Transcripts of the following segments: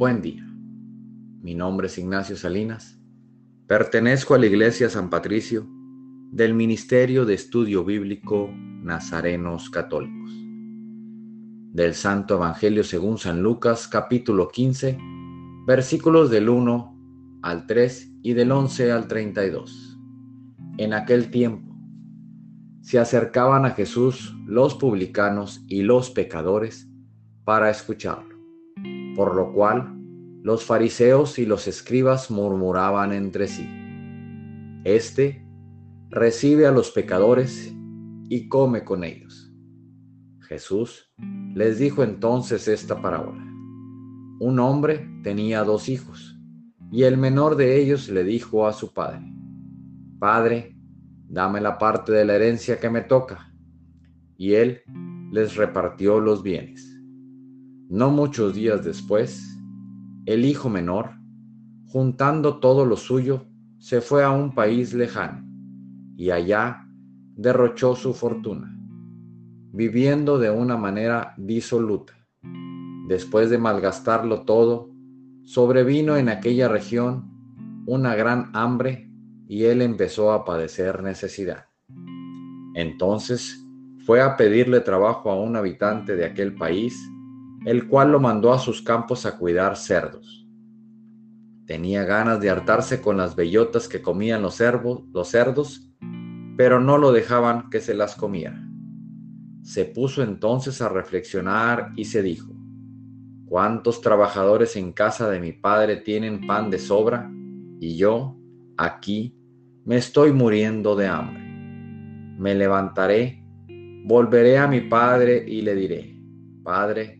Buen día. Mi nombre es Ignacio Salinas. Pertenezco a la Iglesia San Patricio del Ministerio de Estudio Bíblico Nazarenos Católicos. Del Santo Evangelio según San Lucas capítulo 15, versículos del 1 al 3 y del 11 al 32. En aquel tiempo se acercaban a Jesús los publicanos y los pecadores para escucharlo por lo cual los fariseos y los escribas murmuraban entre sí. Este recibe a los pecadores y come con ellos. Jesús les dijo entonces esta parábola. Un hombre tenía dos hijos, y el menor de ellos le dijo a su padre, Padre, dame la parte de la herencia que me toca. Y él les repartió los bienes. No muchos días después, el hijo menor, juntando todo lo suyo, se fue a un país lejano y allá derrochó su fortuna, viviendo de una manera disoluta. Después de malgastarlo todo, sobrevino en aquella región una gran hambre y él empezó a padecer necesidad. Entonces fue a pedirle trabajo a un habitante de aquel país el cual lo mandó a sus campos a cuidar cerdos. Tenía ganas de hartarse con las bellotas que comían los, cerdos, pero no lo dejaban que se las comiera. Se puso entonces a reflexionar y se dijo, ¿cuántos trabajadores en casa de mi padre tienen pan de sobra y yo, aquí, me estoy muriendo de hambre? Me levantaré, volveré a mi padre y le diré, Padre,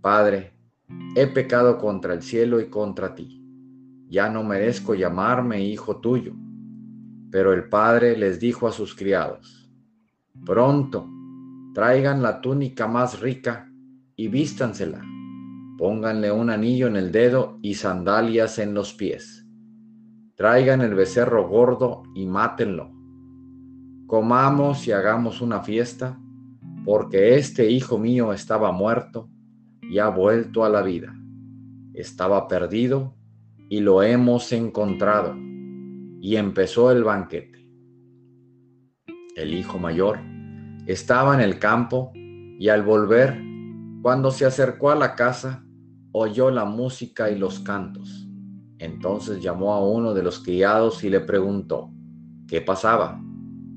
Padre, he pecado contra el cielo y contra ti. Ya no merezco llamarme hijo tuyo. Pero el padre les dijo a sus criados, Pronto, traigan la túnica más rica y vístansela. Pónganle un anillo en el dedo y sandalias en los pies. Traigan el becerro gordo y mátenlo. Comamos y hagamos una fiesta, porque este hijo mío estaba muerto y ha vuelto a la vida. Estaba perdido y lo hemos encontrado. Y empezó el banquete. El hijo mayor estaba en el campo y al volver, cuando se acercó a la casa, oyó la música y los cantos. Entonces llamó a uno de los criados y le preguntó, ¿qué pasaba?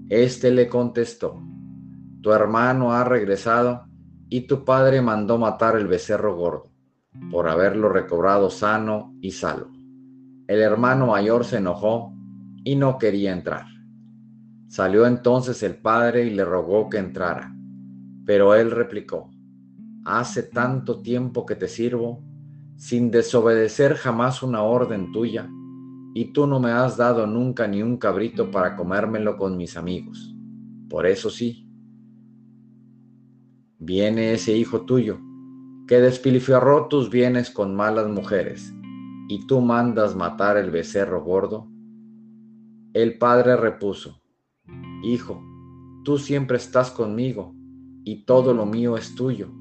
Este le contestó, tu hermano ha regresado y tu padre mandó matar el becerro gordo, por haberlo recobrado sano y salvo. El hermano mayor se enojó y no quería entrar. Salió entonces el padre y le rogó que entrara, pero él replicó, Hace tanto tiempo que te sirvo, sin desobedecer jamás una orden tuya, y tú no me has dado nunca ni un cabrito para comérmelo con mis amigos. Por eso sí, Viene ese hijo tuyo, que despilfarró tus bienes con malas mujeres, y tú mandas matar el becerro gordo. El padre repuso, Hijo, tú siempre estás conmigo, y todo lo mío es tuyo,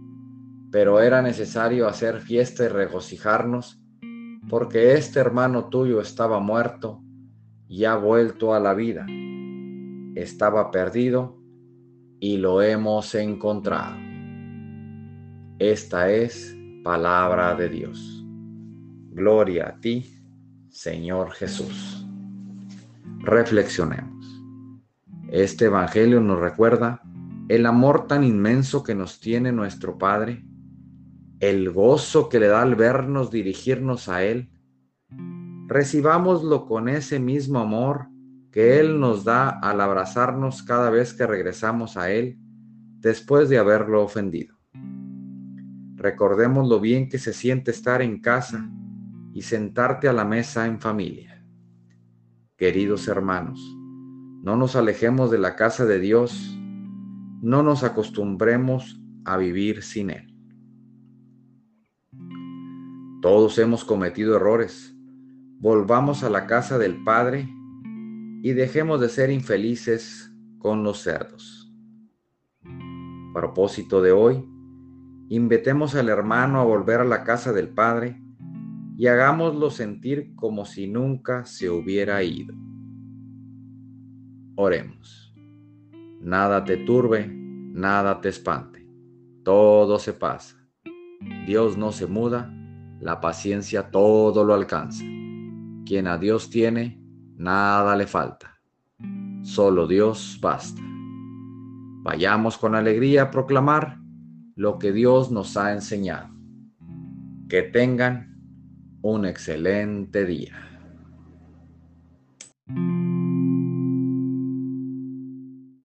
pero era necesario hacer fiesta y regocijarnos, porque este hermano tuyo estaba muerto y ha vuelto a la vida. Estaba perdido y lo hemos encontrado. Esta es palabra de Dios. Gloria a ti, Señor Jesús. Reflexionemos. Este Evangelio nos recuerda el amor tan inmenso que nos tiene nuestro Padre, el gozo que le da al vernos dirigirnos a Él. Recibámoslo con ese mismo amor que Él nos da al abrazarnos cada vez que regresamos a Él después de haberlo ofendido. Recordemos lo bien que se siente estar en casa y sentarte a la mesa en familia. Queridos hermanos, no nos alejemos de la casa de Dios, no nos acostumbremos a vivir sin Él. Todos hemos cometido errores. Volvamos a la casa del Padre y dejemos de ser infelices con los cerdos. Propósito de hoy, invitemos al hermano a volver a la casa del Padre y hagámoslo sentir como si nunca se hubiera ido. Oremos. Nada te turbe, nada te espante. Todo se pasa. Dios no se muda, la paciencia todo lo alcanza. Quien a Dios tiene, nada le falta. Solo Dios basta. Vayamos con alegría a proclamar lo que Dios nos ha enseñado. Que tengan un excelente día.